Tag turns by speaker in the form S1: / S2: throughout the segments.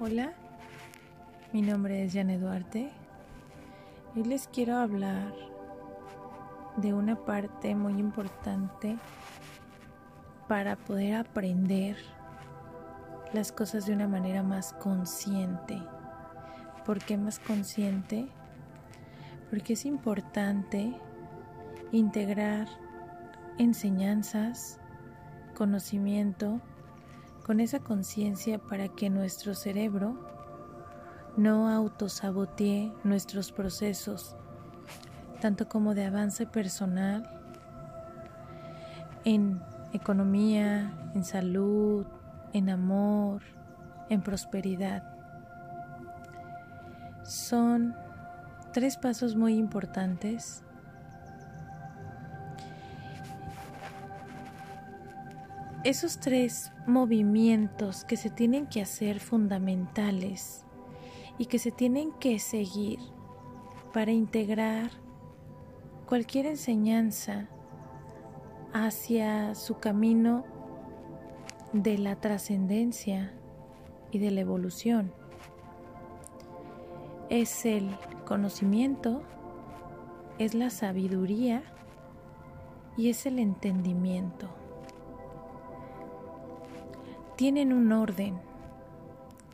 S1: Hola, mi nombre es Janet Duarte. Hoy les quiero hablar de una parte muy importante para poder aprender las cosas de una manera más consciente. ¿Por qué más consciente? Porque es importante integrar enseñanzas, conocimiento, con esa conciencia para que nuestro cerebro no autosabotee nuestros procesos, tanto como de avance personal, en economía, en salud, en amor, en prosperidad. Son tres pasos muy importantes esos tres movimientos que se tienen que hacer fundamentales y que se tienen que seguir para integrar cualquier enseñanza hacia su camino de la trascendencia y de la evolución. Es el conocimiento, es la sabiduría y es el entendimiento tienen un orden,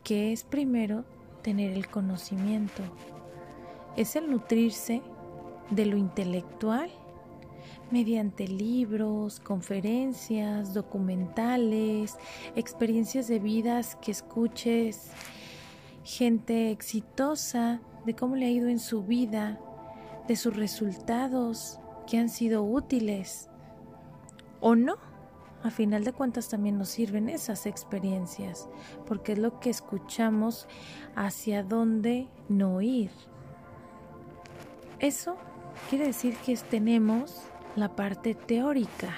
S1: que es primero tener el conocimiento, es el nutrirse de lo intelectual mediante libros, conferencias, documentales, experiencias de vidas que escuches, gente exitosa, de cómo le ha ido en su vida, de sus resultados que han sido útiles o no a final de cuentas también nos sirven esas experiencias, porque es lo que escuchamos hacia dónde no ir. Eso quiere decir que tenemos la parte teórica.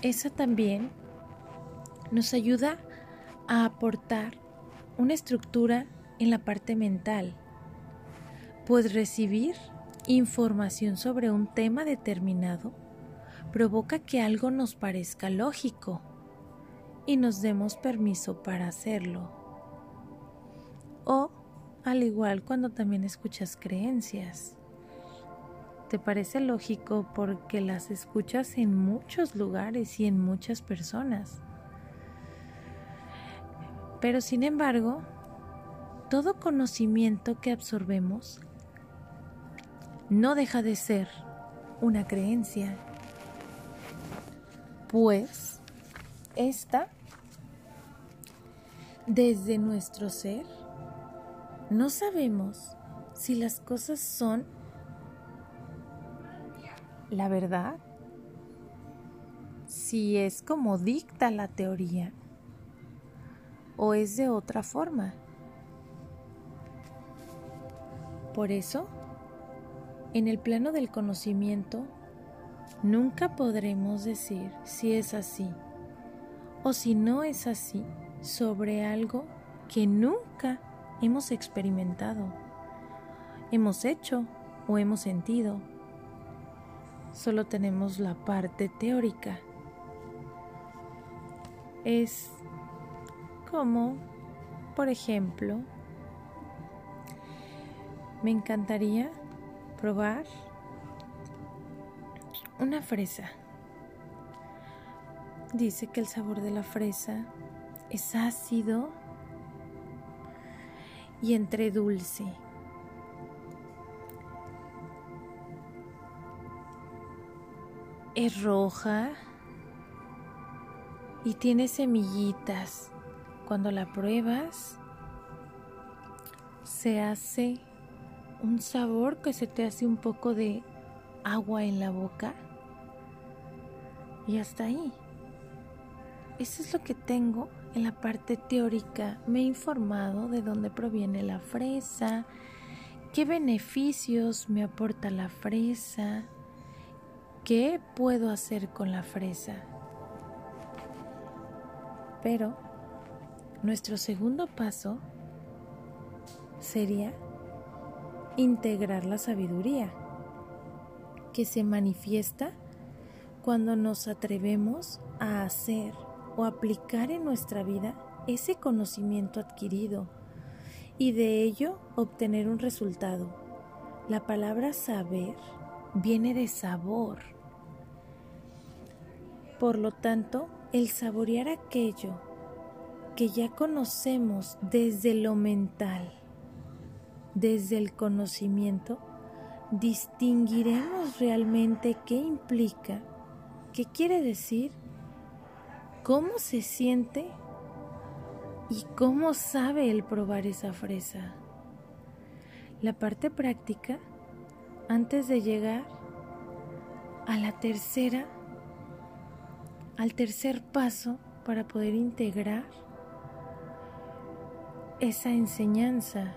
S1: Esa también nos ayuda a aportar una estructura en la parte mental, pues recibir información sobre un tema determinado provoca que algo nos parezca lógico y nos demos permiso para hacerlo. O, al igual cuando también escuchas creencias, te parece lógico porque las escuchas en muchos lugares y en muchas personas. Pero sin embargo, todo conocimiento que absorbemos no deja de ser una creencia pues esta, desde nuestro ser, no sabemos si las cosas son la verdad, si es como dicta la teoría o es de otra forma. Por eso, en el plano del conocimiento, Nunca podremos decir si es así o si no es así sobre algo que nunca hemos experimentado, hemos hecho o hemos sentido. Solo tenemos la parte teórica. Es como, por ejemplo, me encantaría probar una fresa. Dice que el sabor de la fresa es ácido y entre dulce. Es roja y tiene semillitas. Cuando la pruebas, se hace un sabor que se te hace un poco de agua en la boca y hasta ahí. Eso es lo que tengo en la parte teórica. Me he informado de dónde proviene la fresa, qué beneficios me aporta la fresa, qué puedo hacer con la fresa. Pero nuestro segundo paso sería integrar la sabiduría que se manifiesta cuando nos atrevemos a hacer o aplicar en nuestra vida ese conocimiento adquirido y de ello obtener un resultado. La palabra saber viene de sabor. Por lo tanto, el saborear aquello que ya conocemos desde lo mental, desde el conocimiento, distinguiremos realmente qué implica, qué quiere decir, cómo se siente y cómo sabe el probar esa fresa. La parte práctica, antes de llegar a la tercera, al tercer paso para poder integrar esa enseñanza.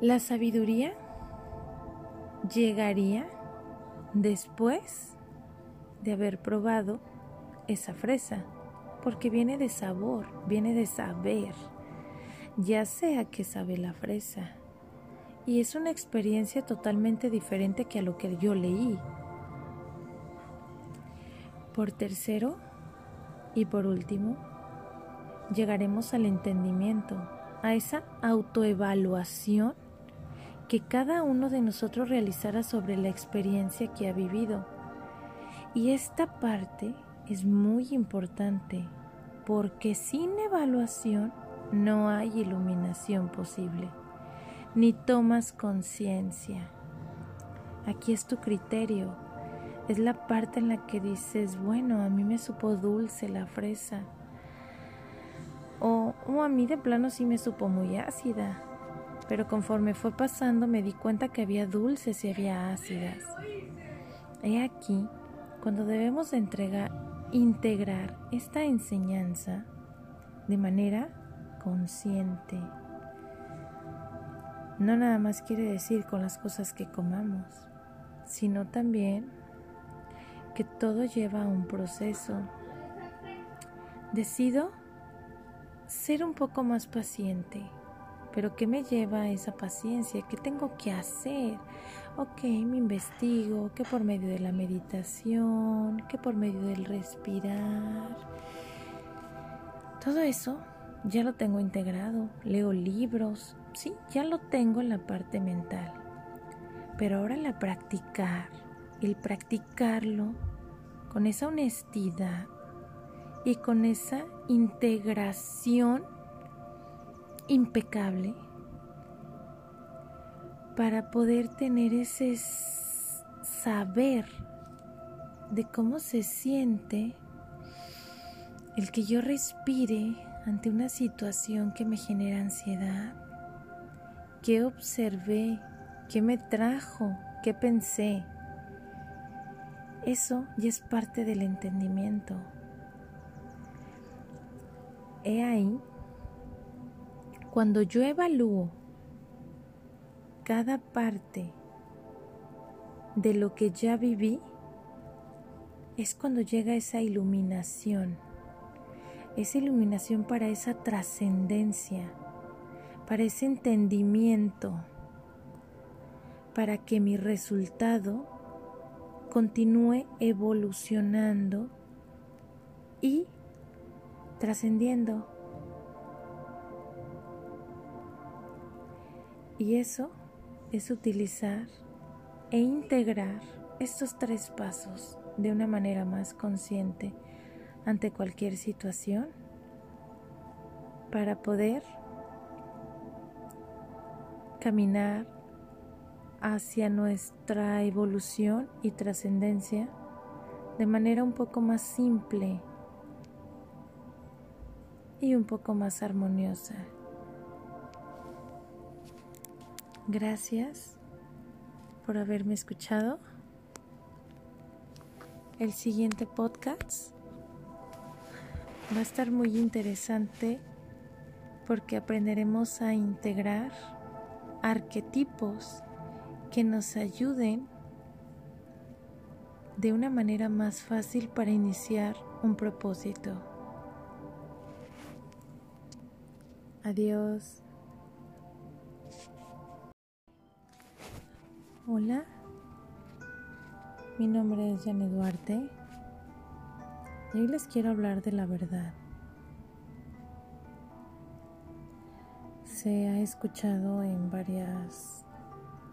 S1: La sabiduría llegaría después de haber probado esa fresa, porque viene de sabor, viene de saber, ya sea que sabe la fresa. Y es una experiencia totalmente diferente que a lo que yo leí. Por tercero y por último, llegaremos al entendimiento, a esa autoevaluación que cada uno de nosotros realizará sobre la experiencia que ha vivido. Y esta parte es muy importante porque sin evaluación no hay iluminación posible, ni tomas conciencia. Aquí es tu criterio, es la parte en la que dices, bueno, a mí me supo dulce la fresa, o, a mí de plano sí me supo muy ácida, pero conforme fue pasando me di cuenta que había dulces y había ácidas. He aquí cuando debemos entregar integrar esta enseñanza de manera consciente. No nada más quiere decir con las cosas que comamos, sino también que todo lleva a un proceso. Decido ser un poco más paciente, pero ¿qué me lleva esa paciencia? ¿Qué tengo que hacer? ok, me investigo, que por medio de la meditación, que por medio del respirar. Todo eso ya lo tengo integrado, leo libros, sí, ya lo tengo en la parte mental. Pero ahora la practicar, el practicarlo con esa honestidad y con esa integración impecable para poder tener ese saber de cómo se siente el que yo respire ante una situación que me genera ansiedad, qué observé, qué me trajo, qué pensé. Eso ya es parte del entendimiento. He ahí, cuando yo evalúo cada parte de lo que ya viví, es cuando llega esa iluminación, esa iluminación para esa trascendencia, para ese entendimiento, para que mi resultado continúe evolucionando y trascendiendo. Y eso es utilizar e integrar estos tres pasos de una manera más consciente ante cualquier situación para poder caminar hacia nuestra evolución y trascendencia de manera un poco más simple y un poco más armoniosa. Gracias por haberme escuchado. El siguiente podcast va a estar muy interesante porque aprenderemos a integrar arquetipos que nos ayuden de una manera más fácil para iniciar un propósito. Adiós. Hola, mi nombre es Janet Duarte Y hoy les quiero hablar de la verdad. Se ha escuchado en varias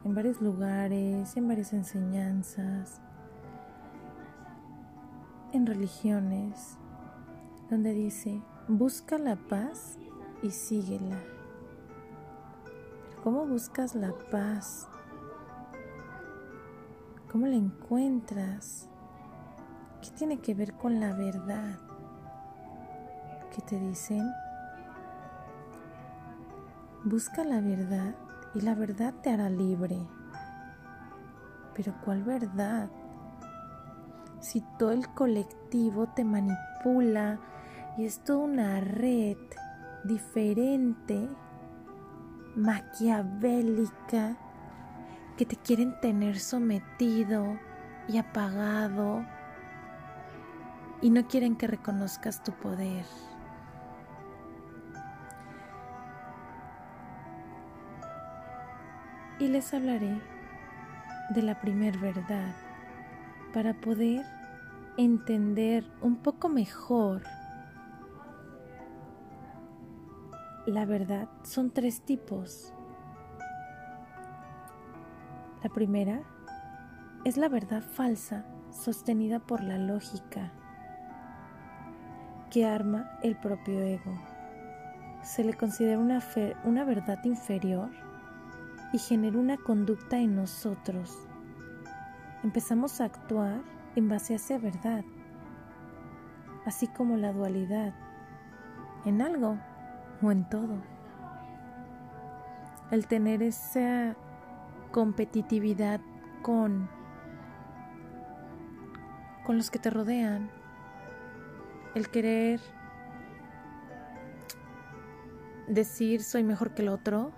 S1: en varios lugares, en varias enseñanzas, en religiones, donde dice, busca la paz y síguela. ¿Cómo buscas la paz? ¿Cómo la encuentras? ¿Qué tiene que ver con la verdad? ¿Qué te dicen? Busca la verdad y la verdad te hará libre. Pero ¿cuál verdad? Si todo el colectivo te manipula y es toda una red diferente, maquiavélica, que te quieren tener sometido y apagado y no quieren que reconozcas tu poder. Y les hablaré de la primer verdad para poder entender un poco mejor la verdad. Son tres tipos. La primera es la verdad falsa sostenida por la lógica que arma el propio ego. Se le considera una, una verdad inferior y genera una conducta en nosotros. Empezamos a actuar en base a esa verdad, así como la dualidad, en algo o en todo. El tener esa competitividad con, con los que te rodean, el querer decir soy mejor que el otro,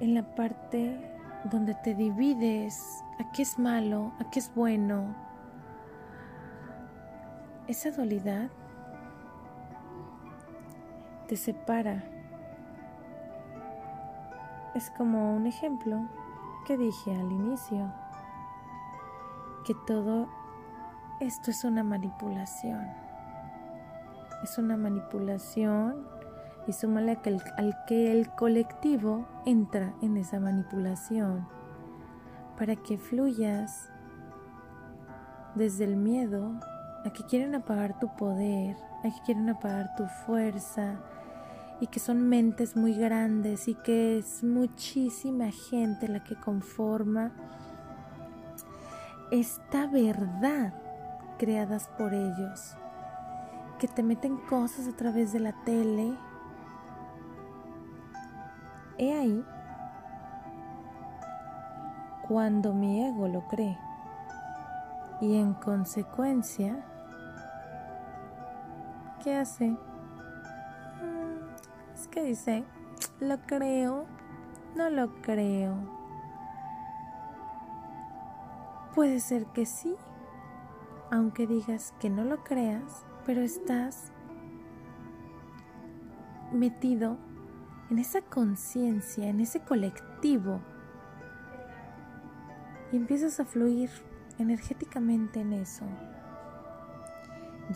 S1: en la parte donde te divides a qué es malo, a qué es bueno, esa dualidad te separa es como un ejemplo que dije al inicio, que todo esto es una manipulación. Es una manipulación y súmale al que el colectivo entra en esa manipulación para que fluyas desde el miedo a que quieren apagar tu poder, a que quieren apagar tu fuerza, y que son mentes muy grandes y que es muchísima gente la que conforma esta verdad creadas por ellos, que te meten cosas a través de la tele. He ahí cuando mi ego lo cree y en consecuencia, ¿qué hace? Que dice, lo creo, no lo creo. Puede ser que sí, aunque digas que no lo creas, pero estás metido en esa conciencia, en ese colectivo, y empiezas a fluir energéticamente en eso.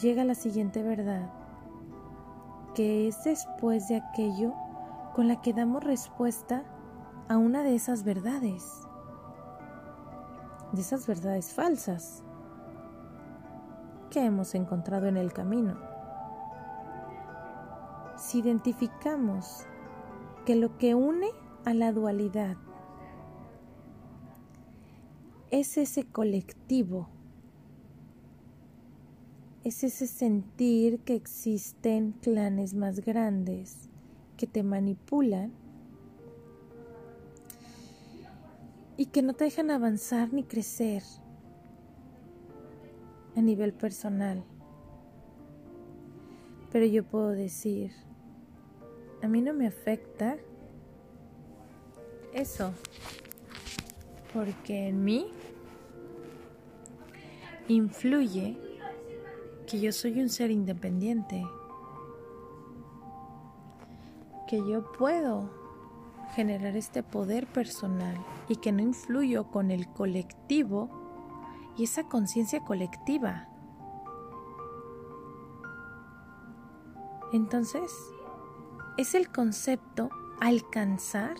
S1: Llega la siguiente verdad que es después de aquello con la que damos respuesta a una de esas verdades, de esas verdades falsas que hemos encontrado en el camino. Si identificamos que lo que une a la dualidad es ese colectivo es ese sentir que existen clanes más grandes que te manipulan y que no te dejan avanzar ni crecer a nivel personal. Pero yo puedo decir, a mí no me afecta eso, porque en mí influye que yo soy un ser independiente, que yo puedo generar este poder personal y que no influyo con el colectivo y esa conciencia colectiva. Entonces, es el concepto alcanzar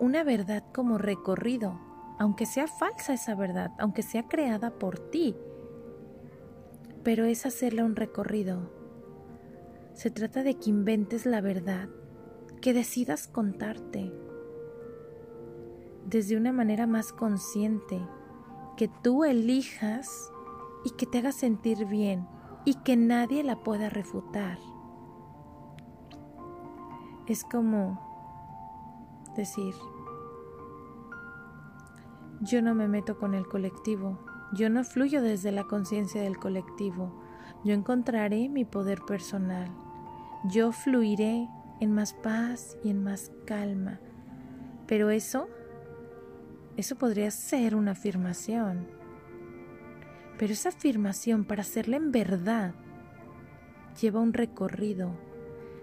S1: una verdad como recorrido, aunque sea falsa esa verdad, aunque sea creada por ti, pero es hacerle un recorrido. Se trata de que inventes la verdad, que decidas contarte desde una manera más consciente, que tú elijas y que te haga sentir bien y que nadie la pueda refutar. Es como decir, yo no me meto con el colectivo, yo no fluyo desde la conciencia del colectivo, yo encontraré mi poder personal, yo fluiré en más paz y en más calma. Pero eso, eso podría ser una afirmación. Pero esa afirmación, para hacerla en verdad, lleva un recorrido,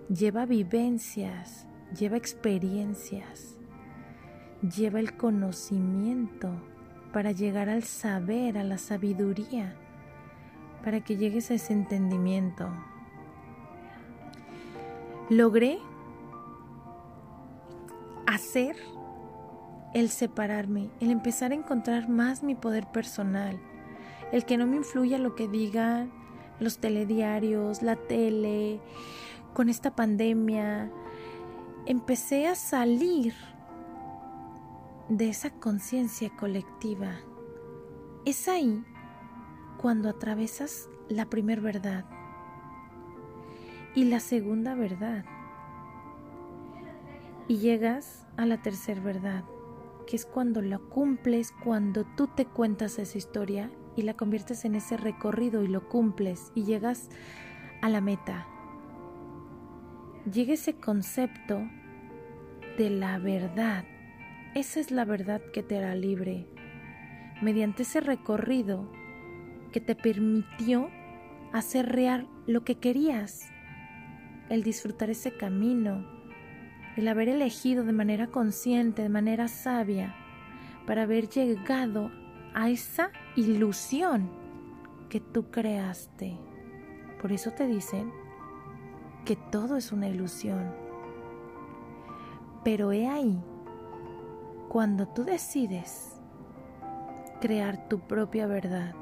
S1: lleva vivencias, lleva experiencias lleva el conocimiento para llegar al saber, a la sabiduría, para que llegues a ese entendimiento. Logré hacer el separarme, el empezar a encontrar más mi poder personal, el que no me influya lo que digan los telediarios, la tele, con esta pandemia. Empecé a salir de esa conciencia colectiva. Es ahí cuando atravesas la primera verdad y la segunda verdad y llegas a la tercera verdad, que es cuando la cumples, cuando tú te cuentas esa historia y la conviertes en ese recorrido y lo cumples y llegas a la meta. Llega ese concepto de la verdad esa es la verdad que te hará libre. Mediante ese recorrido que te permitió hacer real lo que querías, el disfrutar ese camino, el haber elegido de manera consciente, de manera sabia, para haber llegado a esa ilusión que tú creaste. Por eso te dicen que todo es una ilusión. Pero he ahí cuando tú decides crear tu propia verdad,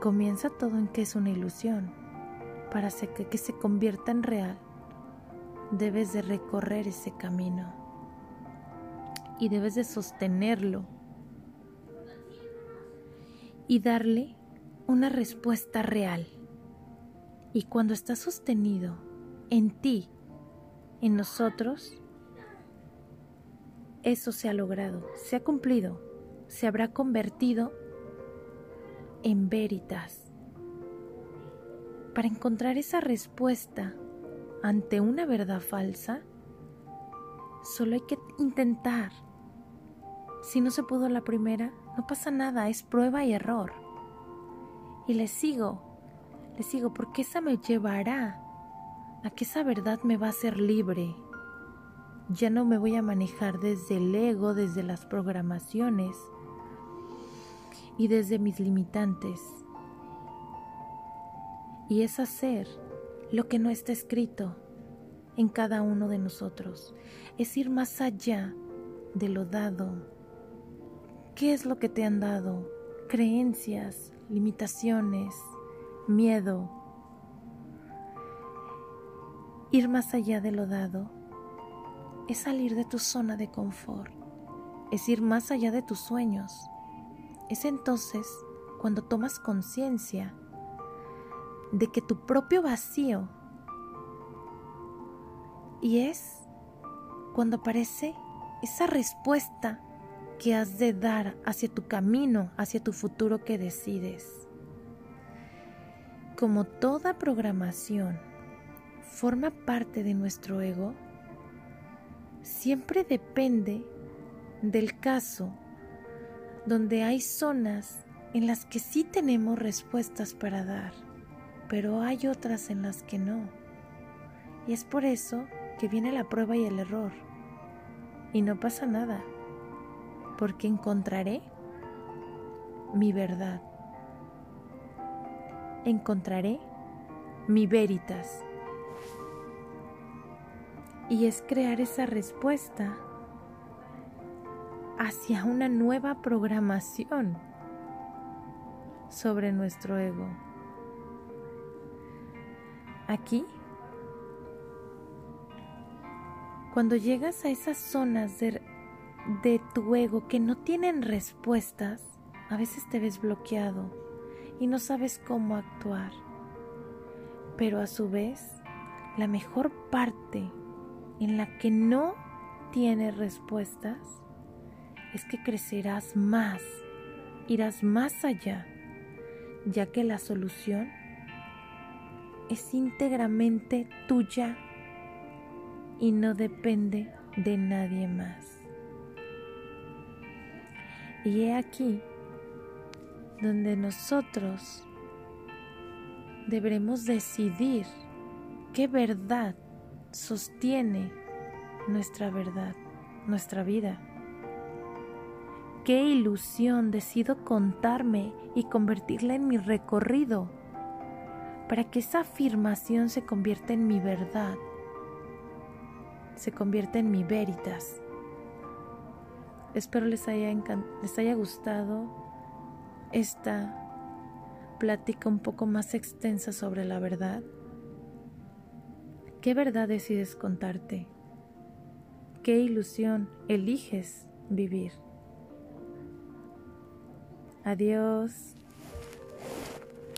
S1: comienza todo en que es una ilusión. Para que, se convierta en real, debes de recorrer ese camino y debes de sostenerlo y darle una respuesta real. Y cuando está sostenido en ti, en nosotros, eso se ha logrado, se ha cumplido, se habrá convertido en veritas. Para encontrar esa respuesta ante una verdad falsa, solo hay que intentar. Si no se pudo la primera, no pasa nada, es prueba y error. Y le sigo, le sigo porque esa me llevará a que esa verdad me va a hacer libre, ya no me voy a manejar desde el ego, desde las programaciones y desde mis limitantes. Y es hacer lo que no está escrito en cada uno de nosotros. Es ir más allá de lo dado. ¿Qué es lo que te han dado? Creencias, limitaciones, miedo. Ir más allá de lo dado es salir de tu zona de confort, es ir más allá de tus sueños. Es entonces cuando tomas conciencia de que tu propio vacío y es cuando aparece esa respuesta que has de dar hacia tu camino, hacia tu futuro que decides. Como toda programación forma parte de nuestro ego, siempre depende del caso donde hay zonas en las que sí tenemos respuestas para dar, pero hay otras en las que no. Y es por eso que viene la prueba y el error. Y no pasa nada, porque encontraré mi verdad. Encontraré mi veritas. Y es crear esa respuesta hacia una nueva programación sobre nuestro ego. Aquí, cuando llegas a esas zonas de, de tu ego que no tienen respuestas, a veces te ves bloqueado y no sabes cómo actuar. Pero a su vez, la mejor parte en la que no tienes respuestas es que crecerás más, irás más allá, ya que la solución es íntegramente tuya y no depende de nadie más. Y he aquí donde nosotros deberemos decidir qué verdad sostiene nuestra verdad, nuestra vida. Qué ilusión decido contarme y convertirla en mi recorrido para que esa afirmación se convierta en mi verdad, se convierta en mi veritas. Espero les haya, les haya gustado esta plática un poco más extensa sobre la verdad. ¿Qué verdad decides contarte? ¿Qué ilusión eliges vivir? Adiós.